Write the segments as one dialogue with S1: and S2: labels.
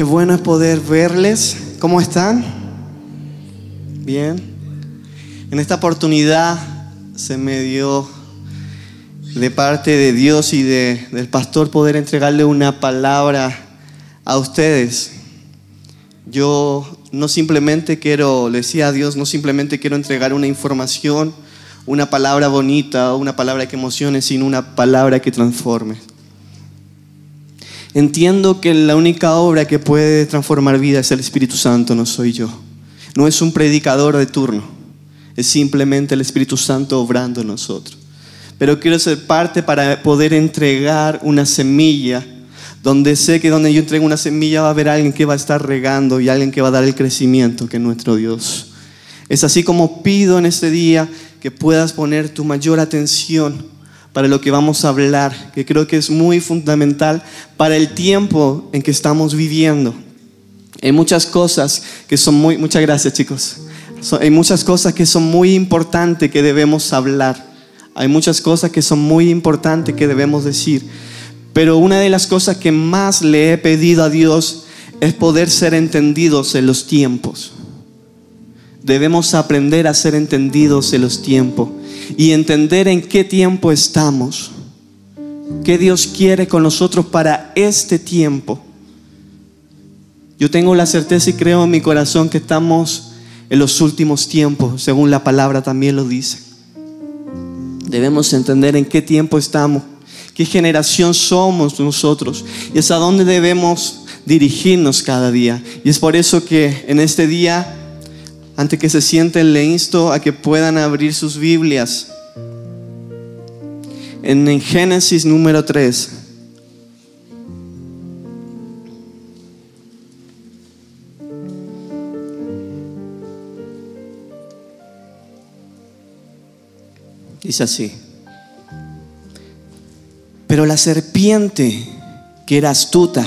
S1: Qué bueno es poder verles. ¿Cómo están? Bien. En esta oportunidad se me dio de parte de Dios y de, del pastor poder entregarle una palabra a ustedes. Yo no simplemente quiero, le decía a Dios, no simplemente quiero entregar una información, una palabra bonita, una palabra que emocione, sino una palabra que transforme. Entiendo que la única obra que puede transformar vida es el Espíritu Santo, no soy yo. No es un predicador de turno, es simplemente el Espíritu Santo obrando en nosotros. Pero quiero ser parte para poder entregar una semilla, donde sé que donde yo entrego una semilla va a haber alguien que va a estar regando y alguien que va a dar el crecimiento que es nuestro Dios. Es así como pido en este día que puedas poner tu mayor atención para lo que vamos a hablar, que creo que es muy fundamental para el tiempo en que estamos viviendo. Hay muchas cosas que son muy, muchas gracias chicos, hay muchas cosas que son muy importantes que debemos hablar, hay muchas cosas que son muy importantes que debemos decir, pero una de las cosas que más le he pedido a Dios es poder ser entendidos en los tiempos. Debemos aprender a ser entendidos en los tiempos y entender en qué tiempo estamos, qué Dios quiere con nosotros para este tiempo. Yo tengo la certeza y creo en mi corazón que estamos en los últimos tiempos, según la palabra también lo dice. Debemos entender en qué tiempo estamos, qué generación somos nosotros y es dónde debemos dirigirnos cada día. Y es por eso que en este día antes que se sienten, le insto a que puedan abrir sus Biblias. En, Génesis número 3. Dice así. Pero la serpiente, que era astuta,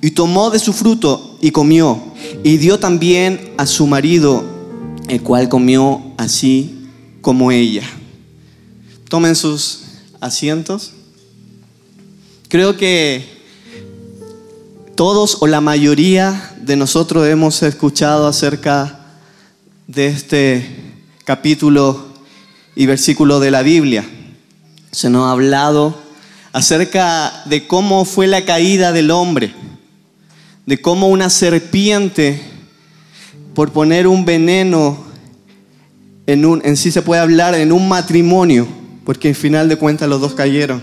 S1: y tomó de su fruto y comió, y dio también a su marido, el cual comió así como ella. Tomen sus asientos. Creo que todos o la mayoría de nosotros hemos escuchado acerca de este capítulo y versículo de la Biblia. Se nos ha hablado acerca de cómo fue la caída del hombre de cómo una serpiente, por poner un veneno en, un, en sí se puede hablar en un matrimonio, porque en final de cuentas los dos cayeron.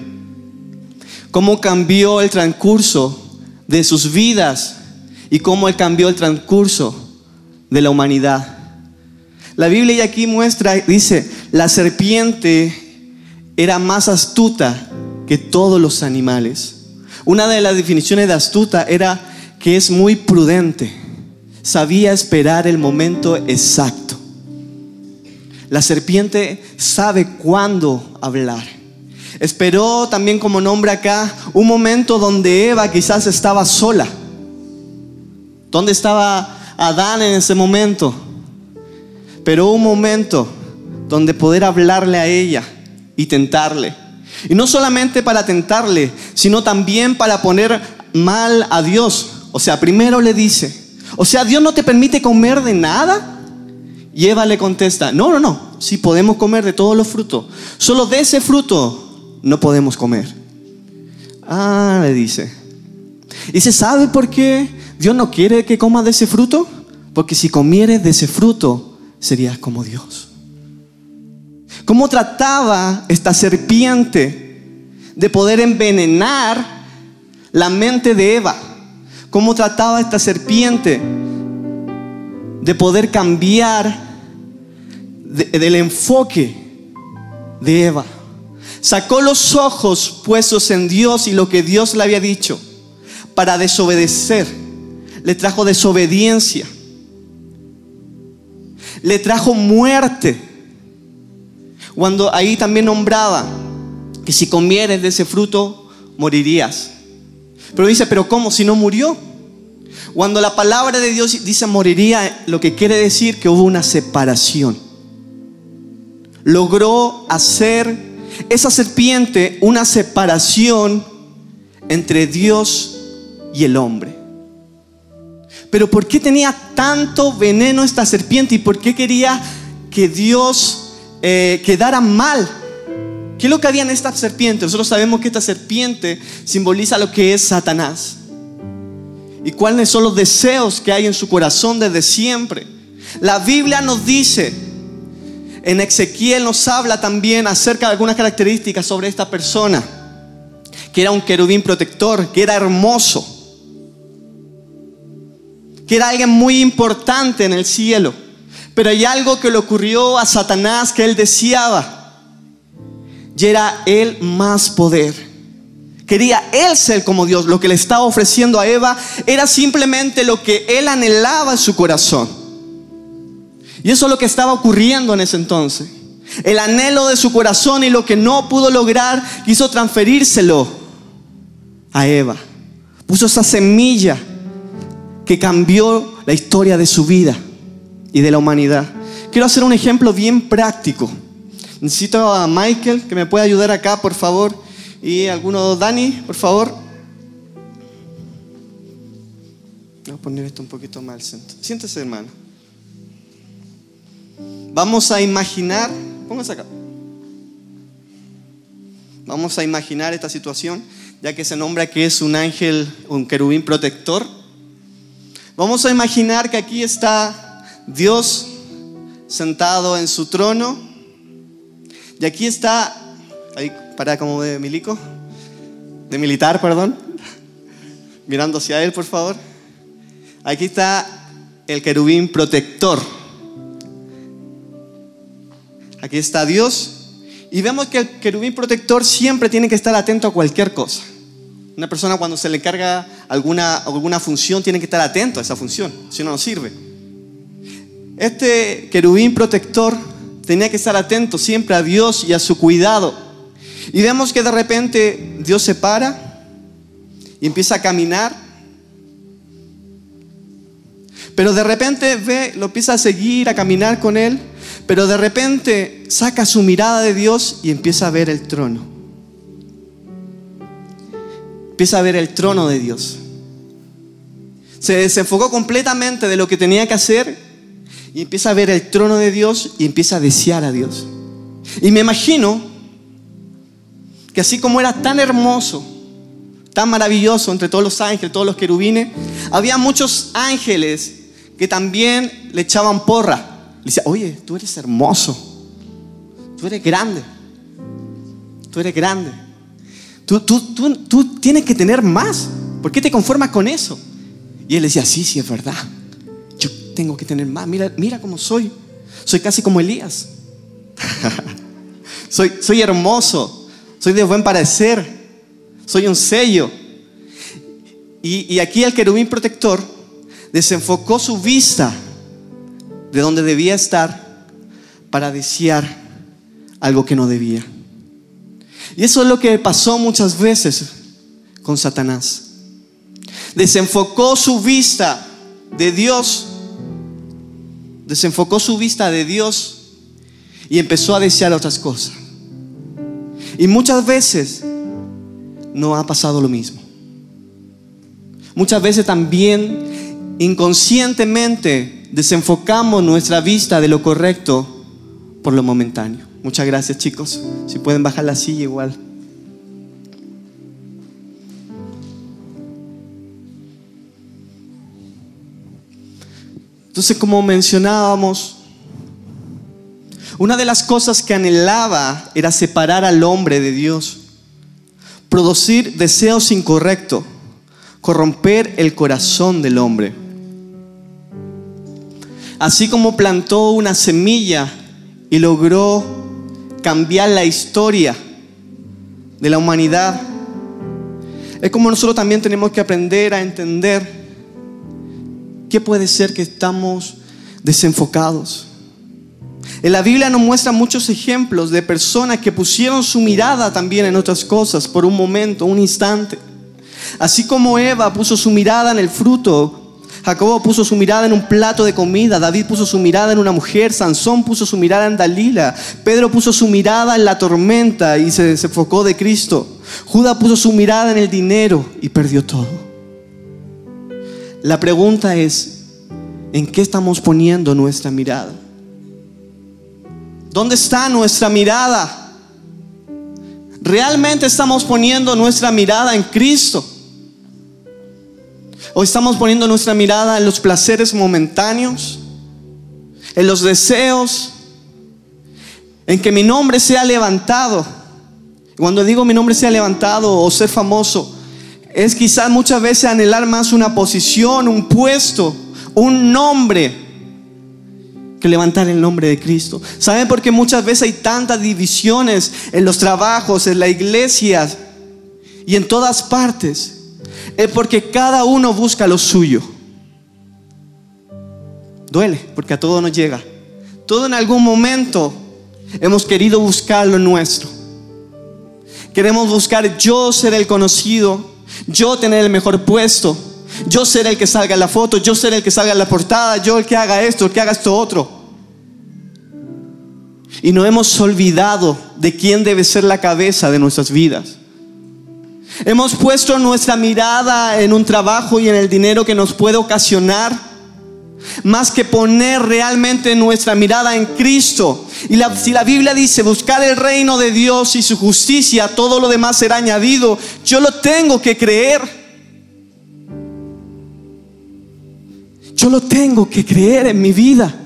S1: Cómo cambió el transcurso de sus vidas y cómo él cambió el transcurso de la humanidad. La Biblia aquí muestra, dice, la serpiente era más astuta que todos los animales. Una de las definiciones de astuta era que es muy prudente, sabía esperar el momento exacto. La serpiente sabe cuándo hablar. Esperó también como nombre acá un momento donde Eva quizás estaba sola. ¿Dónde estaba Adán en ese momento? Pero un momento donde poder hablarle a ella y tentarle. Y no solamente para tentarle, sino también para poner mal a Dios. O sea, primero le dice, o sea, Dios no te permite comer de nada. Y Eva le contesta, no, no, no, sí podemos comer de todos los frutos. Solo de ese fruto no podemos comer. Ah, le dice. Y se sabe por qué Dios no quiere que comas de ese fruto? Porque si comieres de ese fruto, serías como Dios. cómo trataba esta serpiente de poder envenenar la mente de Eva, cómo trataba esta serpiente de poder cambiar del enfoque de Eva. Sacó los ojos puestos en Dios y lo que Dios le había dicho para desobedecer. Le trajo desobediencia. Le trajo muerte. Cuando ahí también nombraba que si comieres de ese fruto, morirías. Pero dice, pero ¿cómo si no murió? Cuando la palabra de Dios dice moriría, lo que quiere decir que hubo una separación. Logró hacer esa serpiente una separación entre Dios y el hombre. Pero ¿por qué tenía tanto veneno esta serpiente y por qué quería que Dios eh, quedara mal? ¿Qué es lo que había en esta serpiente? Nosotros sabemos que esta serpiente simboliza lo que es Satanás y cuáles son los deseos que hay en su corazón desde siempre. La Biblia nos dice, en Ezequiel nos habla también acerca de algunas características sobre esta persona, que era un querubín protector, que era hermoso, que era alguien muy importante en el cielo. Pero hay algo que le ocurrió a Satanás que él deseaba, y era él más poder. Quería él ser como Dios. Lo que le estaba ofreciendo a Eva era simplemente lo que él anhelaba en su corazón. Y eso es lo que estaba ocurriendo en ese entonces. El anhelo de su corazón y lo que no pudo lograr, quiso transferírselo a Eva. Puso esa semilla que cambió la historia de su vida y de la humanidad. Quiero hacer un ejemplo bien práctico. Necesito a Michael que me pueda ayudar acá, por favor. Y alguno, Dani, por favor. Voy a poner esto un poquito más al centro. Siéntese, hermano. Vamos a imaginar, póngase acá. Vamos a imaginar esta situación, ya que se nombra que es un ángel, un querubín protector. Vamos a imaginar que aquí está Dios sentado en su trono. Y aquí está, ahí para como de milico, de militar, perdón, mirando hacia él, por favor. Aquí está el querubín protector. Aquí está Dios. Y vemos que el querubín protector siempre tiene que estar atento a cualquier cosa. Una persona cuando se le carga alguna, alguna función tiene que estar atento a esa función, si no, no sirve. Este querubín protector tenía que estar atento siempre a Dios y a su cuidado. Y vemos que de repente Dios se para y empieza a caminar. Pero de repente ve, lo empieza a seguir, a caminar con él. Pero de repente saca su mirada de Dios y empieza a ver el trono. Empieza a ver el trono de Dios. Se desenfocó completamente de lo que tenía que hacer y empieza a ver el trono de Dios y empieza a desear a Dios. Y me imagino que así como era tan hermoso, tan maravilloso entre todos los ángeles, todos los querubines, había muchos ángeles que también le echaban porra. Le decían, oye, tú eres hermoso, tú eres grande, tú eres grande. Tú, tú, tú, tú tienes que tener más. ¿Por qué te conformas con eso? Y él decía, sí, sí, es verdad. Tengo que tener más. Mira, mira cómo soy. Soy casi como Elías. soy, soy hermoso soy de buen parecer, soy un sello. Y, aquí el querubín protector desenfocó su vista de donde debía estar para desear algo que no debía. Y eso es lo que pasó muchas veces con Satanás. Desenfocó su vista de Dios, desenfocó su vista de Dios y empezó a desear otras cosas. Y muchas veces no ha pasado lo mismo. Muchas veces también inconscientemente desenfocamos nuestra vista de lo correcto por lo momentáneo. Muchas gracias chicos. Si pueden bajar la silla igual. Entonces, como mencionábamos, Una de las cosas que anhelaba era separar al hombre de Dios, producir deseos incorrectos, corromper el corazón del hombre. Así como plantó una semilla y logró cambiar la historia de la humanidad, es como nosotros también tenemos que aprender a entender que puede ser que estamos desenfocados. En la Biblia nos muestra muchos ejemplos de personas que pusieron su mirada también en otras cosas por un momento, un instante. Así como Eva puso su mirada en el fruto Jacobo puso su mirada en un plato de comida, David puso su mirada en una mujer, Sansón puso su mirada en Dalila, Pedro puso su mirada en la tormenta y se enfocó de Cristo, Judas puso su mirada en el dinero y perdió todo. La pregunta es, ¿en qué estamos poniendo nuestra mirada? ¿Dónde está nuestra mirada? ¿Realmente estamos poniendo nuestra mirada en Cristo? ¿O estamos poniendo nuestra mirada en los placeres momentáneos? ¿En los deseos? ¿En que mi nombre sea levantado? Cuando digo mi nombre sea levantado o ser famoso, es quizás muchas veces anhelar más una posición, un puesto, un nombre que levantar el nombre de Cristo. ¿Saben por qué muchas veces hay tantas divisiones en los trabajos, en la iglesia y en todas partes? es porque cada uno busca lo suyo. Duele, porque a todo nos llega. Todo en algún momento hemos querido buscar lo nuestro. Queremos buscar yo ser el conocido, yo tener el mejor puesto, yo ser el que salga en la foto, yo ser el que salga en la portada, yo el que haga esto, el que haga esto otro. Y no hemos olvidado de quién debe ser la cabeza de nuestras vidas. Hemos puesto nuestra mirada en un trabajo y en el dinero que nos puede ocasionar, más que poner realmente nuestra mirada en Cristo. Y si la Biblia dice buscar el reino de Dios y su justicia, todo lo demás será añadido, yo lo tengo que creer. Yo lo tengo que creer en mi vida.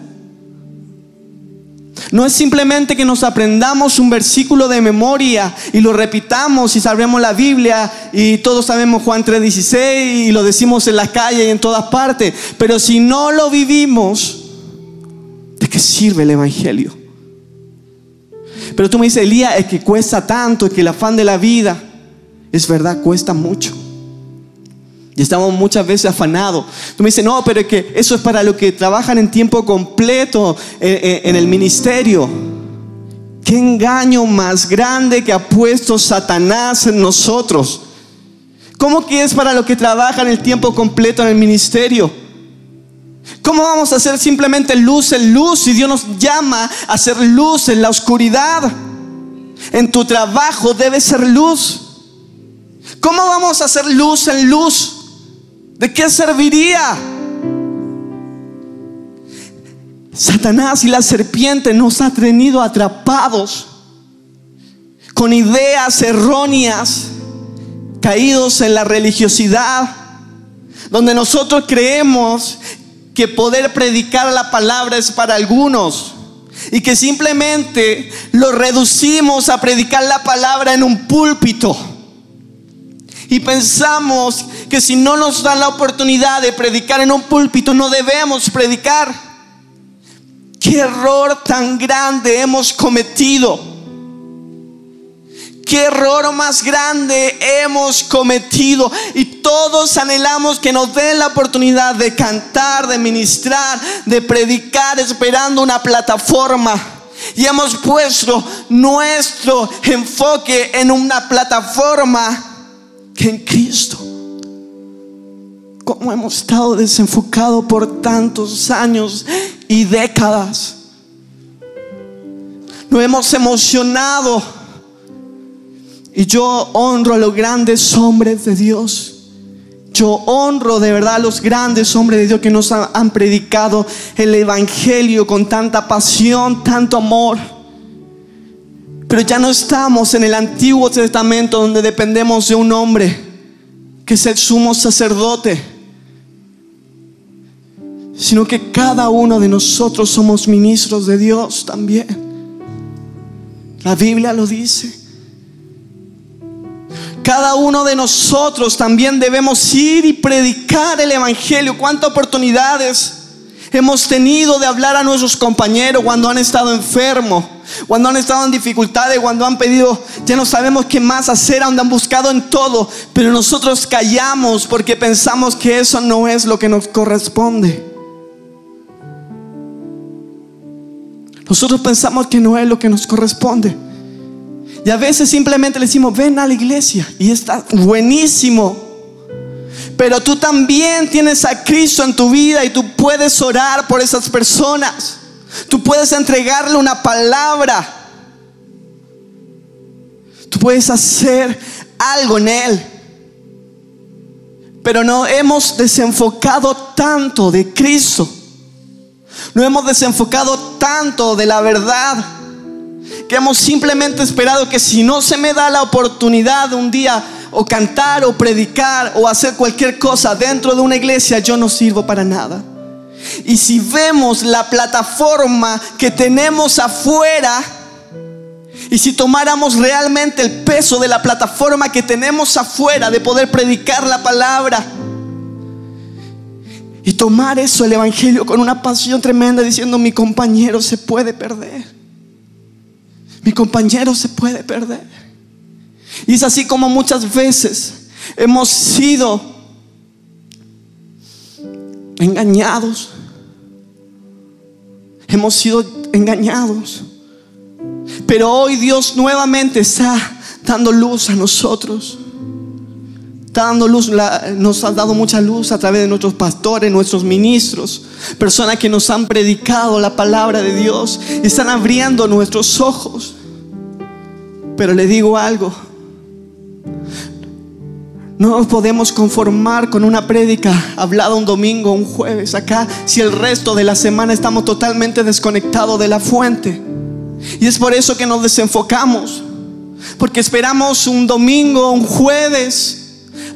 S1: No es simplemente que nos aprendamos un versículo de memoria y lo repitamos y sabemos la Biblia y todos sabemos Juan 3:16 y lo decimos en la calle y en todas partes. Pero si no lo vivimos, ¿de qué sirve el Evangelio? Pero tú me dices, Elías, es que cuesta tanto, es que el afán de la vida, es verdad, cuesta mucho. Y estamos muchas veces afanados. Tú me dices, no, pero es que eso es para los que trabajan en tiempo completo eh, eh, en el ministerio. Qué engaño más grande que ha puesto Satanás en nosotros. ¿Cómo que es para los que trabajan el tiempo completo en el ministerio? ¿Cómo vamos a hacer simplemente luz en luz si Dios nos llama a hacer luz en la oscuridad? En tu trabajo debe ser luz. ¿Cómo vamos a hacer luz en luz? ¿De qué serviría? Satanás y la serpiente nos ha tenido atrapados con ideas erróneas, caídos en la religiosidad, donde nosotros creemos que poder predicar la palabra es para algunos y que simplemente lo reducimos a predicar la palabra en un púlpito. Y pensamos que si no nos dan la oportunidad de predicar en un púlpito, no debemos predicar. ¿Qué error tan grande hemos cometido? ¿Qué error más grande hemos cometido? Y todos anhelamos que nos den la oportunidad de cantar, de ministrar, de predicar, esperando una plataforma. Y hemos puesto nuestro enfoque en una plataforma que en Cristo. Como hemos estado desenfocados por tantos años y décadas. Nos hemos emocionado. Y yo honro a los grandes hombres de Dios. Yo honro de verdad a los grandes hombres de Dios que nos han predicado el Evangelio con tanta pasión, tanto amor. Pero ya no estamos en el Antiguo Testamento donde dependemos de un hombre que es el sumo sacerdote, sino que cada uno de nosotros somos ministros de Dios también. La Biblia lo dice. Cada uno de nosotros también debemos ir y predicar el Evangelio. ¿Cuántas oportunidades hemos tenido de hablar a nuestros compañeros cuando han estado enfermos? Cuando han estado en dificultades, cuando han pedido, ya no sabemos qué más hacer, donde han buscado en todo, pero nosotros callamos porque pensamos que eso no es lo que nos corresponde. Nosotros pensamos que no es lo que nos corresponde. Y a veces simplemente le decimos, ven a la iglesia. Y está buenísimo. Pero tú también tienes a Cristo en tu vida y tú puedes orar por esas personas. Tú puedes entregarle una palabra. Tú puedes hacer algo en Él. Pero no hemos desenfocado tanto de Cristo. No hemos desenfocado tanto de la verdad que hemos simplemente esperado que si no se me da la oportunidad un día o cantar o predicar o hacer cualquier cosa dentro de una iglesia, yo no sirvo para nada. Y si vemos la plataforma que tenemos afuera, y si tomáramos realmente el peso de la plataforma que tenemos afuera de poder predicar la palabra, y tomar eso, el Evangelio, con una pasión tremenda, diciendo, mi compañero se puede perder. Mi compañero se puede perder. Y es así como muchas veces hemos sido engañados. Hemos sido engañados. Pero hoy Dios nuevamente está dando luz a nosotros. Dando luz, nos ha dado mucha luz a través de nuestros pastores, nuestros ministros, personas que nos han predicado la palabra de Dios y están abriendo nuestros ojos. Pero le digo algo. No nos podemos conformar con una prédica hablada un domingo, un jueves acá, si el resto de la semana estamos totalmente desconectados de la fuente. Y es por eso que nos desenfocamos. Porque esperamos un domingo, un jueves,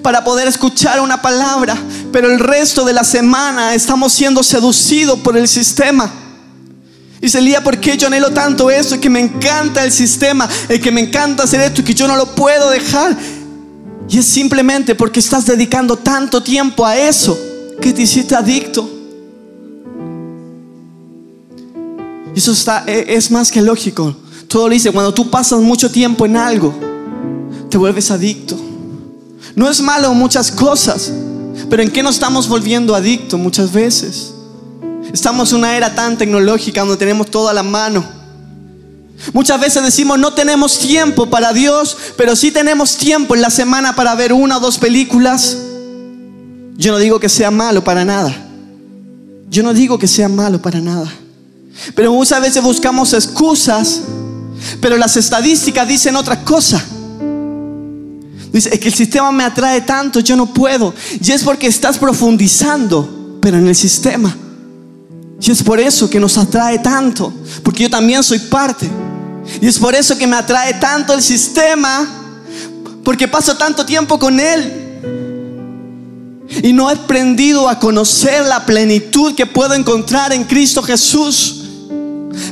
S1: para poder escuchar una palabra. Pero el resto de la semana estamos siendo seducidos por el sistema. Dice Elías, ¿por qué yo anhelo tanto esto? Es que me encanta el sistema, el que me encanta hacer esto y que yo no lo puedo dejar. Y es simplemente porque estás dedicando tanto tiempo a eso que te hiciste adicto. Eso está, e, es más que lógico. Todo lo dice, cuando tú pasas mucho tiempo en algo, te vuelves adicto. No es malo muchas cosas, pero ¿en qué nos estamos volviendo adictos muchas veces? Estamos en una era tan tecnológica donde tenemos todo a la mano. Muchas veces decimos no tenemos tiempo para Dios, pero sí tenemos tiempo en la semana para ver una o dos películas. Yo no digo que sea malo para nada. Yo no digo que sea malo para nada. Pero muchas veces buscamos excusas, pero las estadísticas dicen otra cosa. Dice, es que el sistema me atrae tanto, yo no puedo. Y es porque estás profundizando, pero en el sistema. Y es por eso que nos atrae tanto, porque yo también soy parte. Y es por eso que me atrae tanto el sistema, porque paso tanto tiempo con Él. Y no he aprendido a conocer la plenitud que puedo encontrar en Cristo Jesús.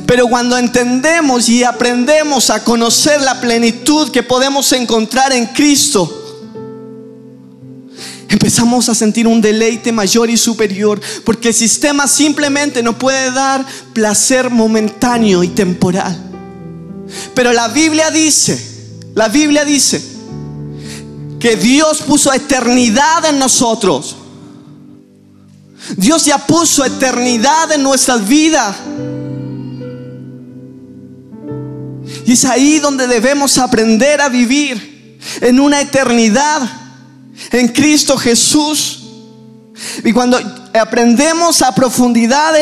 S1: Pero cuando entendemos y aprendemos a conocer la plenitud que podemos encontrar en Cristo, empezamos a sentir un deleite mayor y superior, porque el sistema simplemente no puede dar placer momentáneo y temporal. Pero la Biblia dice, la Biblia dice que Dios puso eternidad en nosotros. Dios ya puso eternidad en nuestras vidas. Y es ahí donde debemos aprender a vivir en una eternidad en Cristo Jesús. Y cuando aprendemos a, profundidad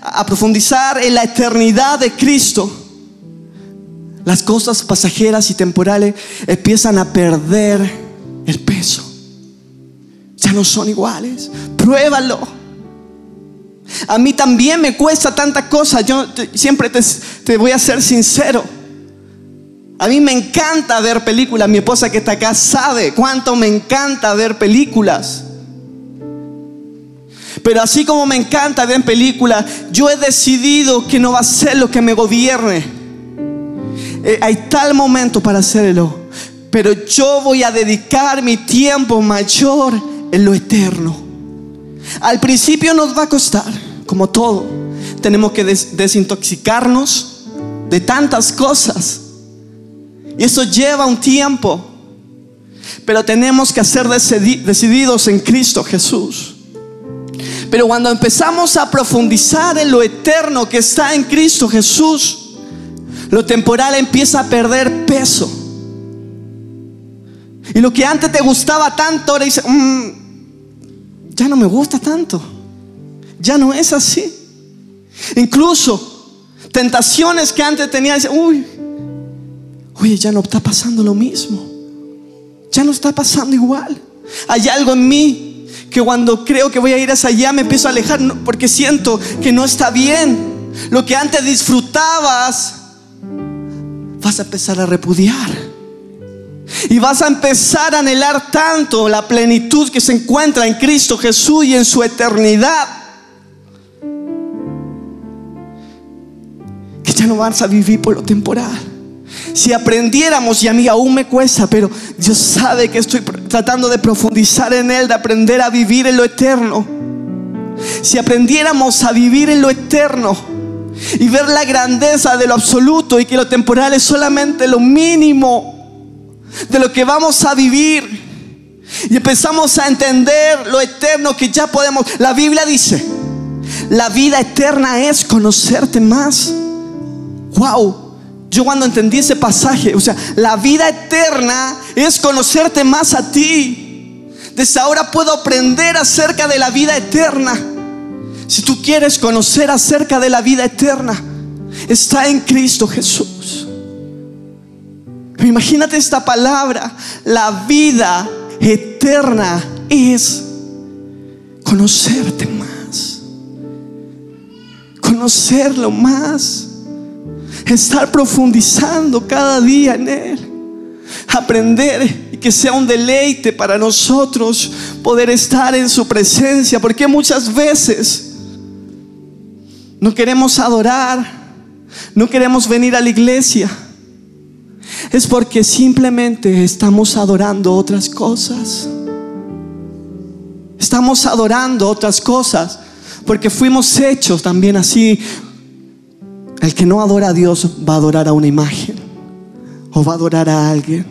S1: a profundizar en la eternidad de Cristo, las cosas pasajeras y temporales empiezan a perder el peso. Ya no son iguales. Pruébalo. A mí también me cuesta tanta cosa. Yo siempre te, te voy a ser sincero. A mí me encanta ver películas. Mi esposa que está acá sabe cuánto me encanta ver películas. Pero así como me encanta ver películas, yo he decidido que no va a ser lo que me gobierne. Eh, hay tal momento para hacerlo, pero yo voy a dedicar mi tiempo mayor en lo eterno. Al principio nos va a costar, como todo. Tenemos que desintoxicarnos de tantas cosas. Y eso lleva un tiempo. Pero tenemos que ser decididos en Cristo Jesús. Pero cuando empezamos a profundizar en lo eterno que está en Cristo Jesús, lo temporal empieza a perder peso. Y lo que antes te gustaba tanto, ahora dice, mm, ya no me gusta tanto. Ya no es así. Incluso tentaciones que antes tenía, uy, oye, ya no está pasando lo mismo. Ya no está pasando igual. Hay algo en mí que cuando creo que voy a ir hacia allá me empiezo a alejar porque siento que no está bien. Lo que antes disfrutabas, vas a empezar a repudiar. Y vas a empezar a anhelar tanto la plenitud que se encuentra en Cristo Jesús y en su eternidad. Que ya no vas a vivir por lo temporal. Si aprendiéramos, y a mí aún me cuesta, pero Dios sabe que estoy tratando de profundizar en Él, de aprender a vivir en lo eterno. Si aprendiéramos a vivir en lo eterno y ver la grandeza de lo absoluto y que lo temporal es solamente lo mínimo de lo que vamos a vivir y empezamos a entender lo eterno que ya podemos. La Biblia dice, la vida eterna es conocerte más. Wow. Yo cuando entendí ese pasaje, o sea, la vida eterna es conocerte más a ti. Desde ahora puedo aprender acerca de la vida eterna. Si tú quieres conocer acerca de la vida eterna, está en Cristo Jesús. Imagínate esta palabra. La vida eterna es conocerte más. Conocerlo más. Estar profundizando cada día en Él. Aprender y que sea un deleite para nosotros poder estar en su presencia. Porque muchas veces no queremos adorar. No queremos venir a la iglesia es porque simplemente estamos adorando otras cosas. Estamos adorando otras cosas porque fuimos hechos también así. El que no adora a Dios va a adorar a una imagen o va a adorar a alguien.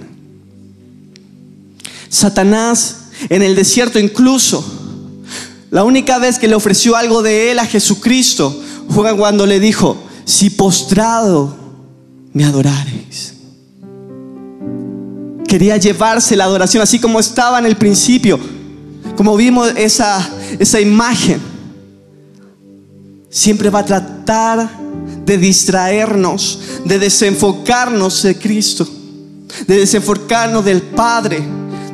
S1: Satanás en el desierto incluso, la única vez que le ofreció algo de él a Jesucristo cuando le dijo, si postrado me adorares quería llevarse la adoración así como estaba en el principio, como vimos esa, esa imagen. Siempre va a tratar de distraernos, de desenfocarnos de Cristo, de desenfocarnos del Padre,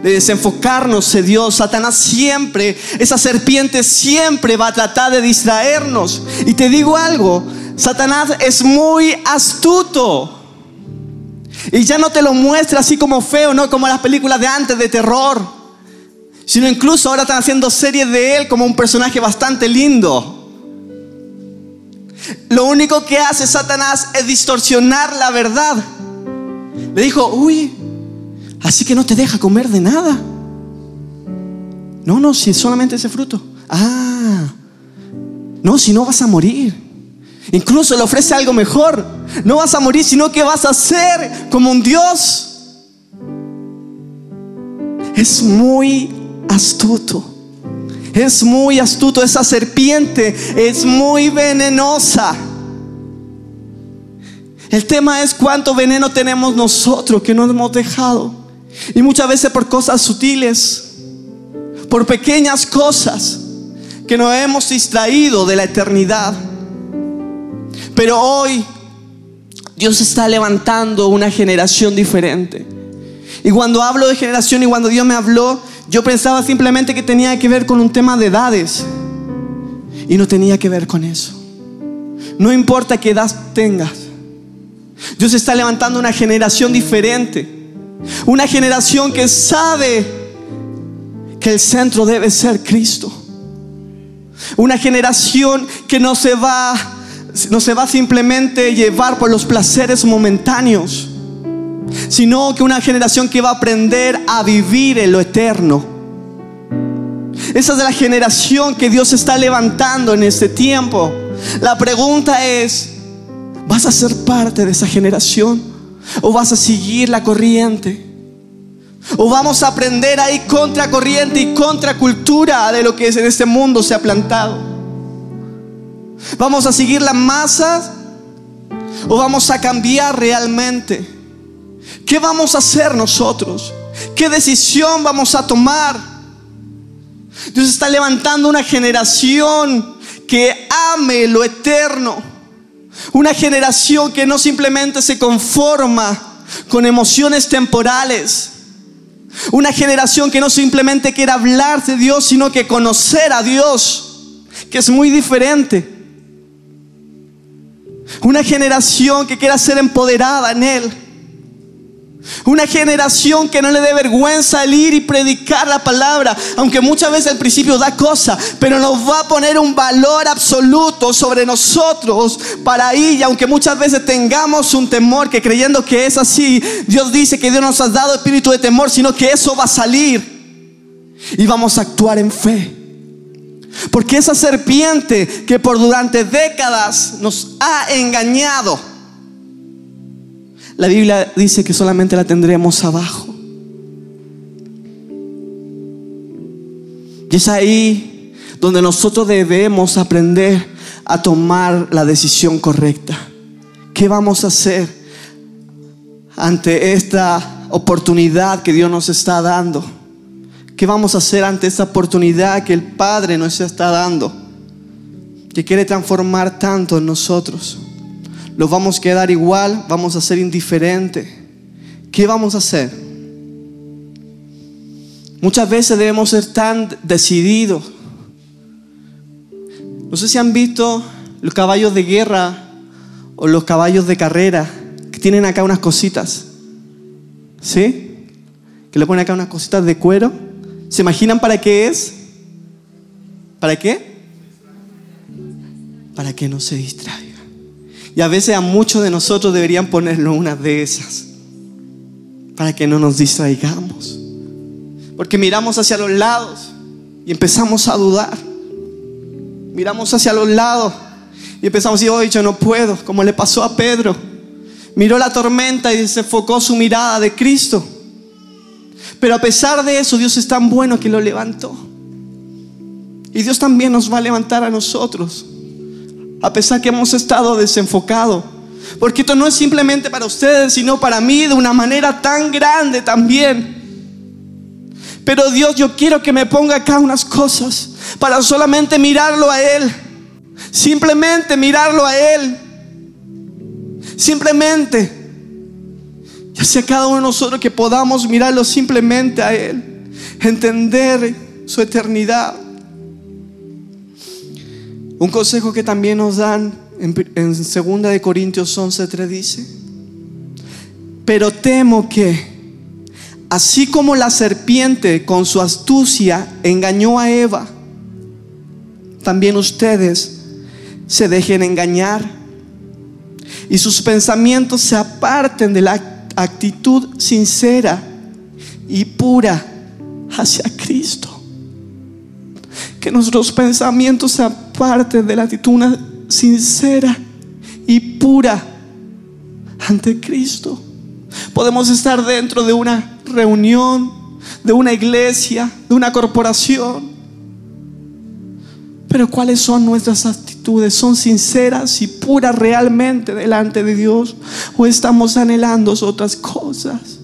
S1: de desenfocarnos de Dios. Satanás siempre, esa serpiente siempre va a tratar de distraernos. Y te digo algo, Satanás es muy astuto. Y ya no te lo muestra así como feo, no como las películas de antes de terror, sino incluso ahora están haciendo series de él como un personaje bastante lindo. Lo único que hace Satanás es distorsionar la verdad. Le dijo, uy, así que no te deja comer de nada. No, no, si solamente ese fruto. Ah, no, si no vas a morir. Incluso le ofrece algo mejor. No vas a morir, sino que vas a ser como un Dios. Es muy astuto. Es muy astuto. Esa serpiente es muy venenosa. El tema es cuánto veneno tenemos nosotros que no hemos dejado. Y muchas veces por cosas sutiles, por pequeñas cosas que nos hemos distraído de la eternidad. Pero hoy Dios está levantando una generación diferente. Y cuando hablo de generación y cuando Dios me habló, yo pensaba simplemente que tenía que ver con un tema de edades. Y no tenía que ver con eso. No importa qué edad tengas. Dios está levantando una generación diferente. Una generación que sabe que el centro debe ser Cristo. Una generación que no se va no se va simplemente llevar por los placeres momentáneos, sino que una generación que va a aprender a vivir en lo eterno. Esa es la generación que Dios está levantando en este tiempo. La pregunta es, ¿vas a ser parte de esa generación o vas a seguir la corriente? ¿O vamos a aprender ahí contra corriente y contra cultura de lo que en este mundo se ha plantado? ¿Vamos a seguir las masas o vamos a cambiar realmente? ¿Qué vamos a hacer nosotros? ¿Qué decisión vamos a tomar? Dios está levantando una generación que ame lo eterno. Una generación que no simplemente se conforma con emociones temporales. Una generación que no simplemente quiere hablar de Dios, sino que conocer a Dios, que es muy diferente. Una generación que quiera ser empoderada en Él. Una generación que no le dé vergüenza el ir y predicar la palabra, aunque muchas veces al principio da cosa, pero nos va a poner un valor absoluto sobre nosotros para ir, y aunque muchas veces tengamos un temor que creyendo que es así, Dios dice que Dios nos ha dado espíritu de temor, sino que eso va a salir y vamos a actuar en fe. Porque esa serpiente que por durante décadas nos ha engañado, la Biblia dice que solamente la tendremos abajo. Y es ahí donde nosotros debemos aprender a tomar la decisión correcta. ¿Qué vamos a hacer ante esta oportunidad que Dios nos está dando? ¿Qué vamos a hacer ante esta oportunidad que el Padre nos está dando? Que quiere transformar tanto en nosotros. ¿Los vamos a quedar igual? ¿Vamos a ser indiferentes? ¿Qué vamos a hacer? Muchas veces debemos ser tan decididos. No sé si han visto los caballos de guerra o los caballos de carrera que tienen acá unas cositas. ¿Sí? Que le ponen acá unas cositas de cuero. ¿Se imaginan para qué es? ¿Para qué? Para que no se distraiga. Y a veces a muchos de nosotros deberían ponernos una de esas para que no nos distraigamos. Porque miramos hacia los lados y empezamos a dudar. Miramos hacia los lados y empezamos a decir, hoy yo no puedo, como le pasó a Pedro. Miró la tormenta y se enfocó su mirada de Cristo. Pero a pesar de eso, Dios es tan bueno que lo levantó. Y Dios también nos va a levantar a nosotros a pesar que hemos estado desenfocados. Porque esto no es simplemente para ustedes, sino para mí de una manera tan grande también. Pero Dios, yo quiero que me ponga acá unas cosas para solamente mirarlo a Él. Simplemente mirarlo a Él. Simplemente. Ya sea cada uno de nosotros que podamos mirarlo simplemente a Él. Entender su eternidad. Un consejo que también nos dan en, 2 de Corintios 11:3 dice, pero temo que, así como la serpiente con su astucia engañó a Eva, también ustedes se dejen engañar y sus pensamientos se aparten de la actitud sincera y pura hacia Cristo. Que nuestros pensamientos se aparten de la actitud sincera y pura ante Cristo. Podemos estar dentro de una reunión, de una iglesia, de una corporación. Pero ¿cuáles son nuestras actitudes? ¿Son sinceras y puras realmente delante de Dios? ¿O estamos anhelando otras cosas?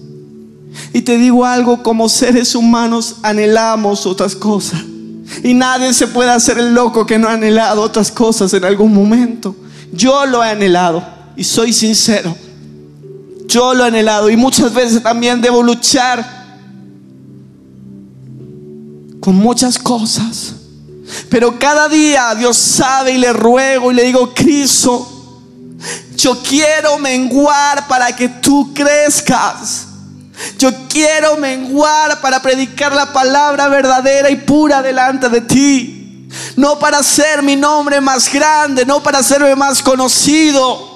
S1: Y te digo algo, como seres humanos anhelamos otras cosas. Y nadie se puede hacer el loco que no ha anhelado otras cosas en algún momento. Yo lo he anhelado y soy sincero. Yo lo he anhelado y muchas veces también debo luchar con muchas cosas. Pero cada día Dios sabe y le ruego y le digo, Cristo, yo quiero menguar para que tú crezcas. Yo quiero menguar para predicar la palabra verdadera y pura delante de ti. No para hacer mi nombre más grande, no para hacerme más conocido,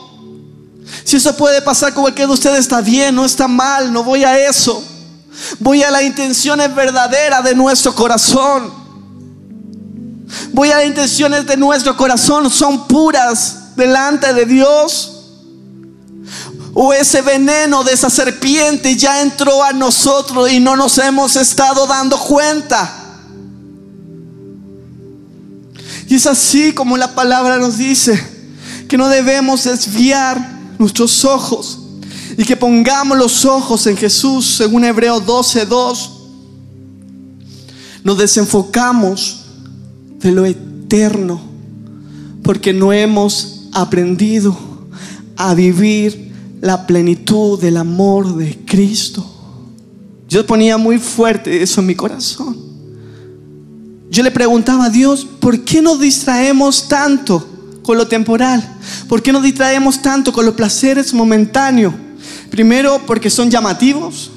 S1: Si eso puede pasar con cualquiera de ustedes, está bien, no está mal, no voy a eso. Voy a las intenciones verdaderas de nuestro corazón. Voy a las intenciones de nuestro corazón, son puras delante de Dios. O ese veneno de esa serpiente ya entró a nosotros y no nos hemos estado dando cuenta. Y es así como la palabra nos dice que no debemos desviar nuestros ojos y que pongamos los ojos en Jesús, según Hebreo 12:2. Nos desenfocamos de lo eterno porque no hemos aprendido a vivir la plenitud del amor de Cristo. Yo ponía muy fuerte eso en mi corazón. Yo le preguntaba a Dios, ¿por qué nos distraemos tanto con lo temporal? ¿Por qué nos distraemos tanto con los placeres momentáneos? Primero porque son llamativos,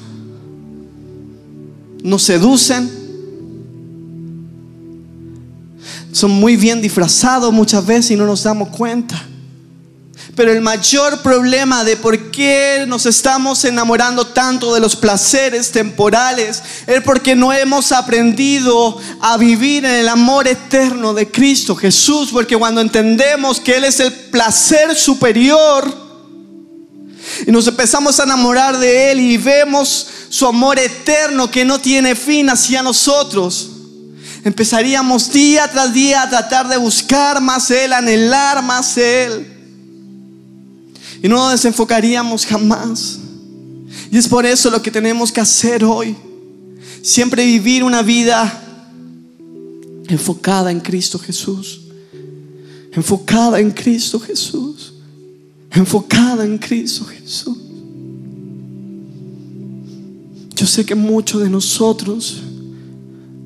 S1: nos seducen, son muy bien disfrazados muchas veces y no nos damos cuenta. Pero el mayor problema de por qué nos estamos enamorando tanto de los placeres temporales es porque no hemos aprendido a vivir en el amor eterno de Cristo Jesús. Porque cuando entendemos que Él es el placer superior y nos empezamos a enamorar de Él y vemos su amor eterno que no tiene fin hacia nosotros, empezaríamos día tras día a tratar de buscar más Él, anhelar más Él. Y no nos desenfocaríamos jamás. Y es por eso lo que tenemos que hacer hoy. Siempre vivir una vida enfocada en Cristo Jesús. Enfocada en Cristo Jesús. Enfocada en Cristo Jesús. Yo sé que muchos de nosotros,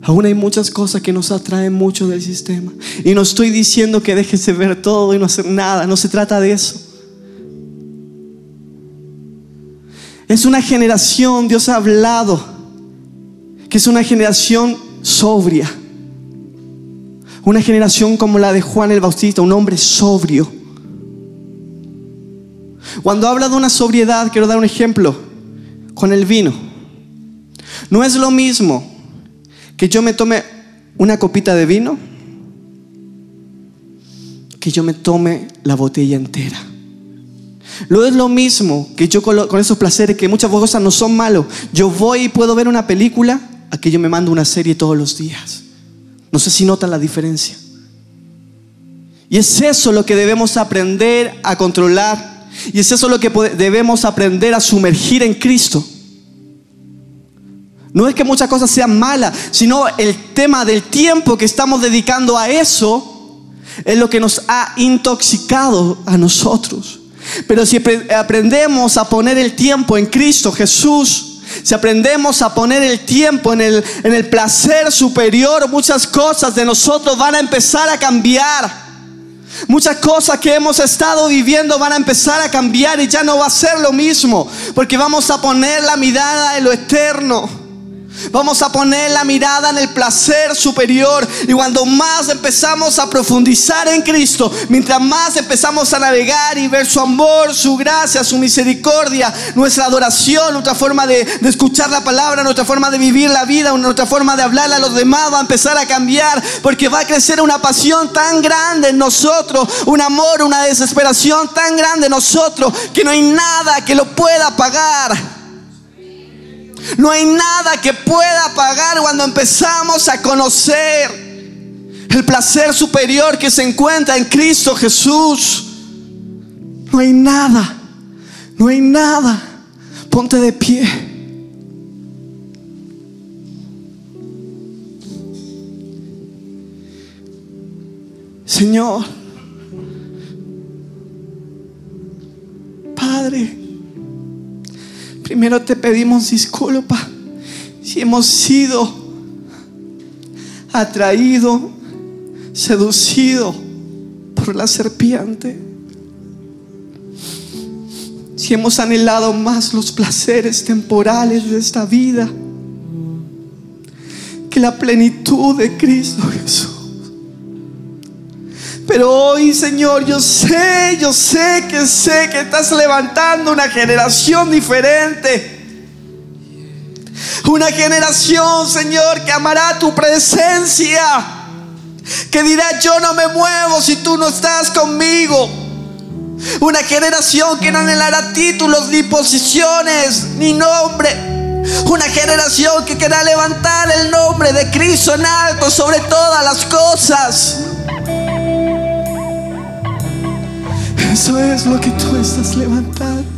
S1: aún hay muchas cosas que nos atraen mucho del sistema. Y no estoy diciendo que dejes de ver todo y no hacer nada. No se trata de eso. Es una generación, Dios ha hablado, que es una generación sobria. Una generación como la de Juan el Bautista, un hombre sobrio. Cuando habla de una sobriedad, quiero dar un ejemplo con el vino. No es lo mismo que yo me tome una copita de vino que yo me tome la botella entera. No es lo mismo que yo con, esos placeres que muchas cosas no son malos. Yo voy y puedo ver una película a que yo me mando una serie todos los días. No sé si notan la diferencia. Y es eso lo que debemos aprender a controlar. Y es eso lo que debemos aprender a sumergir en Cristo. No es que muchas cosas sean malas, sino el tema del tiempo que estamos dedicando a eso es lo que nos ha intoxicado a nosotros. Pero si aprendemos a poner el tiempo en Cristo Jesús, si aprendemos a poner el tiempo en el, en el placer superior, muchas cosas de nosotros van a empezar a cambiar. Muchas cosas que hemos estado viviendo van a empezar a cambiar y ya no va a ser lo mismo, porque vamos a poner la mirada en lo eterno. Vamos a poner la mirada en el placer superior. Y cuando más empezamos a profundizar en Cristo, mientras más empezamos a navegar y ver su amor, su gracia, su misericordia, nuestra adoración, nuestra forma de, escuchar la palabra, nuestra forma de vivir la vida, nuestra forma de hablarle a los demás va a empezar a cambiar. Porque va a crecer una pasión tan grande en nosotros, un amor, una desesperación tan grande en nosotros, que no hay nada que lo pueda pagar. No hay nada que pueda pagar cuando empezamos a conocer el placer superior que se encuentra en Cristo Jesús. No hay nada, no hay nada. Ponte de pie. Señor, Padre, Primero te pedimos disculpa si hemos sido atraído, seducido por la serpiente. Si hemos anhelado más los placeres temporales de esta vida que la plenitud de Cristo Jesús. Pero hoy, Señor, yo sé, yo sé que sé que estás levantando una generación diferente. Una generación, Señor, que amará tu presencia. Que dirá, yo no me muevo si tú no estás conmigo. Una generación que no anhelará títulos, ni posiciones, ni nombre. Una generación que querrá levantar el nombre de Cristo en alto sobre todas las cosas. Eso es lo que tú estás levantando.